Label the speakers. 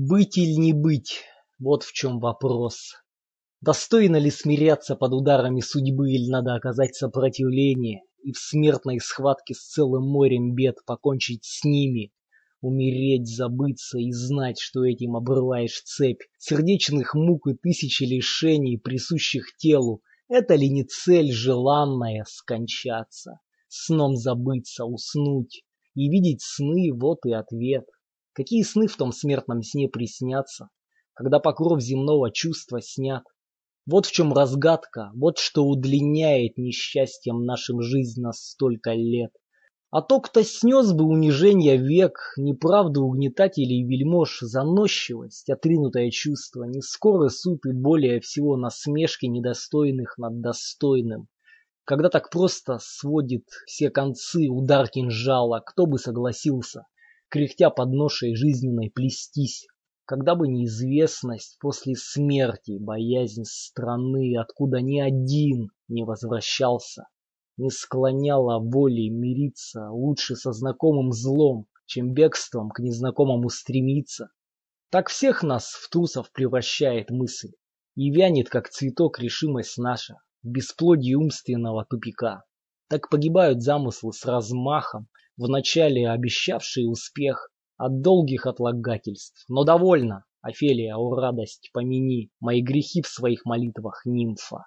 Speaker 1: Быть или не быть – вот в чем вопрос. Достойно ли смиряться под ударами судьбы или надо оказать сопротивление и в смертной схватке с целым морем бед покончить с ними, умереть, забыться и знать, что этим обрываешь цепь сердечных мук и тысячи лишений, присущих телу, это ли не цель желанная скончаться, сном забыться, уснуть и видеть сны, вот и ответ. Какие сны в том смертном сне приснятся, когда покров земного чувства снят? Вот в чем разгадка, вот что удлиняет несчастьем нашим жизнь на столько лет. А то, кто снес бы унижение век, неправду угнетателей и вельмож, заносчивость, отринутое чувство, не скорый суд и более всего насмешки недостойных над достойным. Когда так просто сводит все концы удар кинжала, кто бы согласился? Кряхтя под ношей жизненной плестись. Когда бы неизвестность после смерти, боязнь страны, откуда ни один не возвращался, не склоняла воли мириться лучше со знакомым злом, чем бегством к незнакомому стремиться. Так всех нас в трусов превращает мысль, и вянет, как цветок, решимость наша в бесплодии умственного тупика. Так погибают замыслы с размахом, вначале обещавшие успех от долгих отлагательств. Но довольно, Офелия, о радость помяни, мои грехи в своих молитвах, нимфа.